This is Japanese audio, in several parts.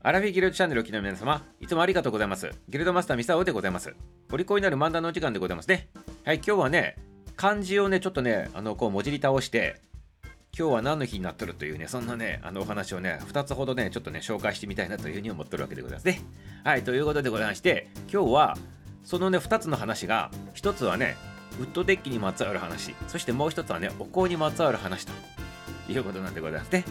アラフィギルドチャンネルを聞きの皆様、いつもありがとうございます。ギルドマスターミサオでございます。お利口になる漫談のお時間でございますね。はい、今日はね、漢字をね、ちょっとね、あの、こう、文字り倒して、今日は何の日になっとるというね、そんなね、あのお話をね、2つほどね、ちょっとね、紹介してみたいなというふうに思ってるわけでございますね。はい、ということでございまして、今日は、そのね、2つの話が、1つはね、ウッドデッキにまつわる話、そしてもう1つはね、お香にまつわる話ということなんでございますね。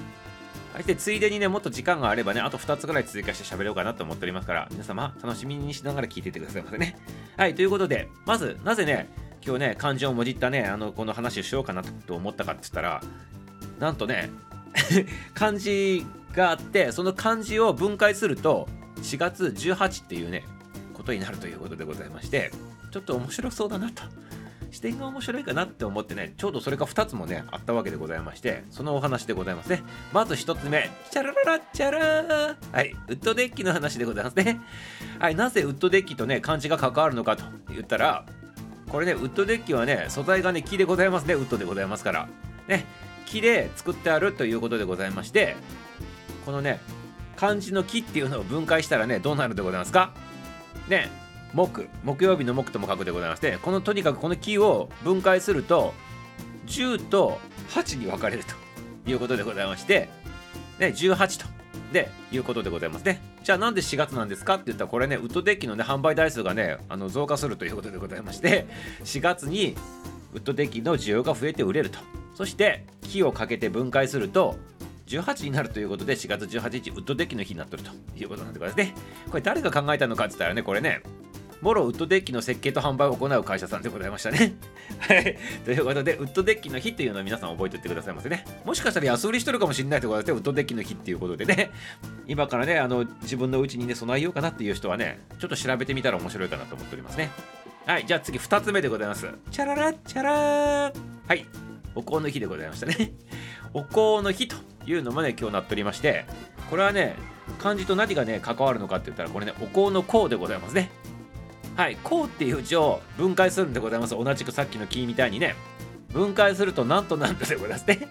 そしてついでにね、もっと時間があればね、あと2つぐらい追加して喋ろうかなと思っておりますから、皆様楽しみにしながら聞いていてくださいませね。はい、ということで、まず、なぜね、今日ね、漢字をもじったね、あの、この話をしようかなと思ったかって言ったら、なんとね、漢字があって、その漢字を分解すると、4月18っていうね、ことになるということでございまして、ちょっと面白そうだなと。視点が面白いかなって思ってね、ちょうどそれが2つもね、あったわけでございまして、そのお話でございますね。まず1つ目、チャラララチャラーはい、ウッドデッキの話でございますね。はい、なぜウッドデッキとね、漢字が関わるのかと言ったら、これね、ウッドデッキはね、素材がね、木でございますね、ウッドでございますから。ね、木で作ってあるということでございまして、このね、漢字の木っていうのを分解したらね、どうなるでございますか？ね、木、木曜日の木とも書くでございまして、このとにかくこの木を分解すると、10と8に分かれるということでございまして、ね、18と。で、いうことでございますね。じゃあなんで4月なんですか？って言ったら、これね、ウッドデッキのね、販売台数がね、あの増加するということでございまして、4月にウッドデッキの需要が増えて売れると。そして、木をかけて分解すると、18になるということで4月18日ウッドデッキの日になってるということなんでございますね。これ誰が考えたのかって言ったらね、これね、モロウッドデッキの設計と販売を行う会社さんでございましたね。はい。ということで、ウッドデッキの日っていうのを皆さん覚えておいてくださいませね。もしかしたら安売りしてるかもしれないということで、ウッドデッキの日っていうことでね、今からね、あの自分のうちにね、備えようかなっていう人はね、ちょっと調べてみたら面白いかなと思っておりますね。はい。じゃあ次、2つ目でございます。チャララチャラーはい。お香の日でございましたね。お香の日というのもね、今日なっておりまして、これはね、漢字と何がね、関わるのかって言ったら、これね、お香の香でございますね。はい、こうっていう字を分解するんでございます。同じくさっきの木みたいにね。分解するとなんとなんとでございますね。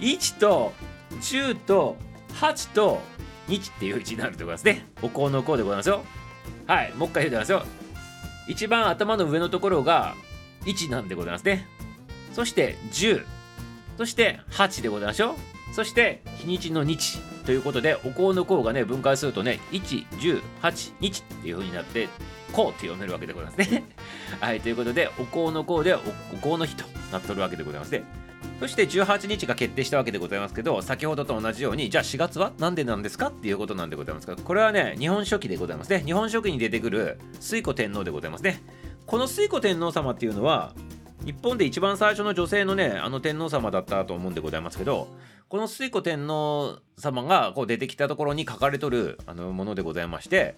1と10と8と日っていう字になるでございますね。お香の香でございますよ。はい、もう一回言うでございますよ。一番頭の上のところが1なんでございますね。そして10、そして8でございましょう。そして日にちの日ということで、お香の香がね、分解するとね、118、日っていう風になって、こうって読めるわけでございますね。はい、ということで、お香の香でおお香の日となっとるわけでございますね。そして18日が決定したわけでございますけど、先ほどと同じように、じゃあ4月は？何でなんですかっていうことなんでございますが、これはね、日本書紀でございますね。日本書紀に出てくる推古天皇でございますね。この推古天皇様っていうのは、日本で一番最初の女性のね、あの天皇様だったと思うんでございますけど、この推古天皇様がこう出てきたところに書かれとるあのものでございまして、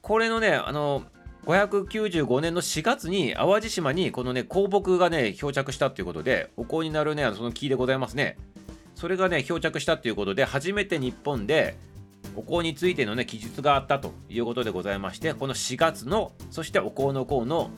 これのね、あの、595年の4月に淡路島にこのね香木がね漂着したっていうことでお香になるねその木でございますね。それがね漂着したっていうことで初めて日本でお香についてのね記述があったということでございましてこの4月のそしてお香の香の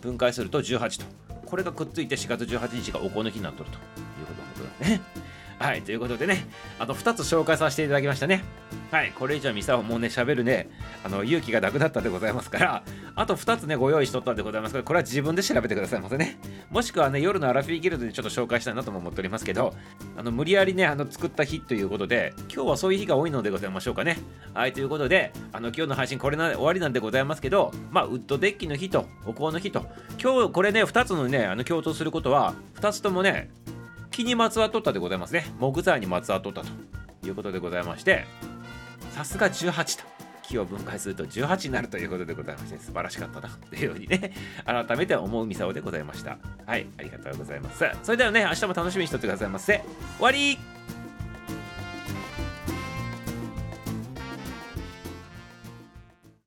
分解すると18と。これがくっついて4月18日がお香の日になっとるということでございますね。はいということでねあと2つ紹介させていただきましたね。はいこれ以上ミサをもうね喋るねあの勇気がなくなったでございますからあと2つねご用意しとったんでございますけどこれは自分で調べてくださいませね。もしくはね夜のアラフィーギルドでちょっと紹介したいなとも思っておりますけどあの無理やりねあの作った日ということで今日はそういう日が多いのでございましょうかね。はいということであの今日の配信これな終わりなんでございますけどまあウッドデッキの日とお香の日と今日これね2つのねあの共通することは2つともね木にまつわっとったでございますね。木材にまつわっとったということでございましてさすが18と木を分解すると18になるということでございまして素晴らしかったなというようにね改めて思うミサオでございました。はいありがとうございます。それではね明日も楽しみにしとってくださいませ。終わり。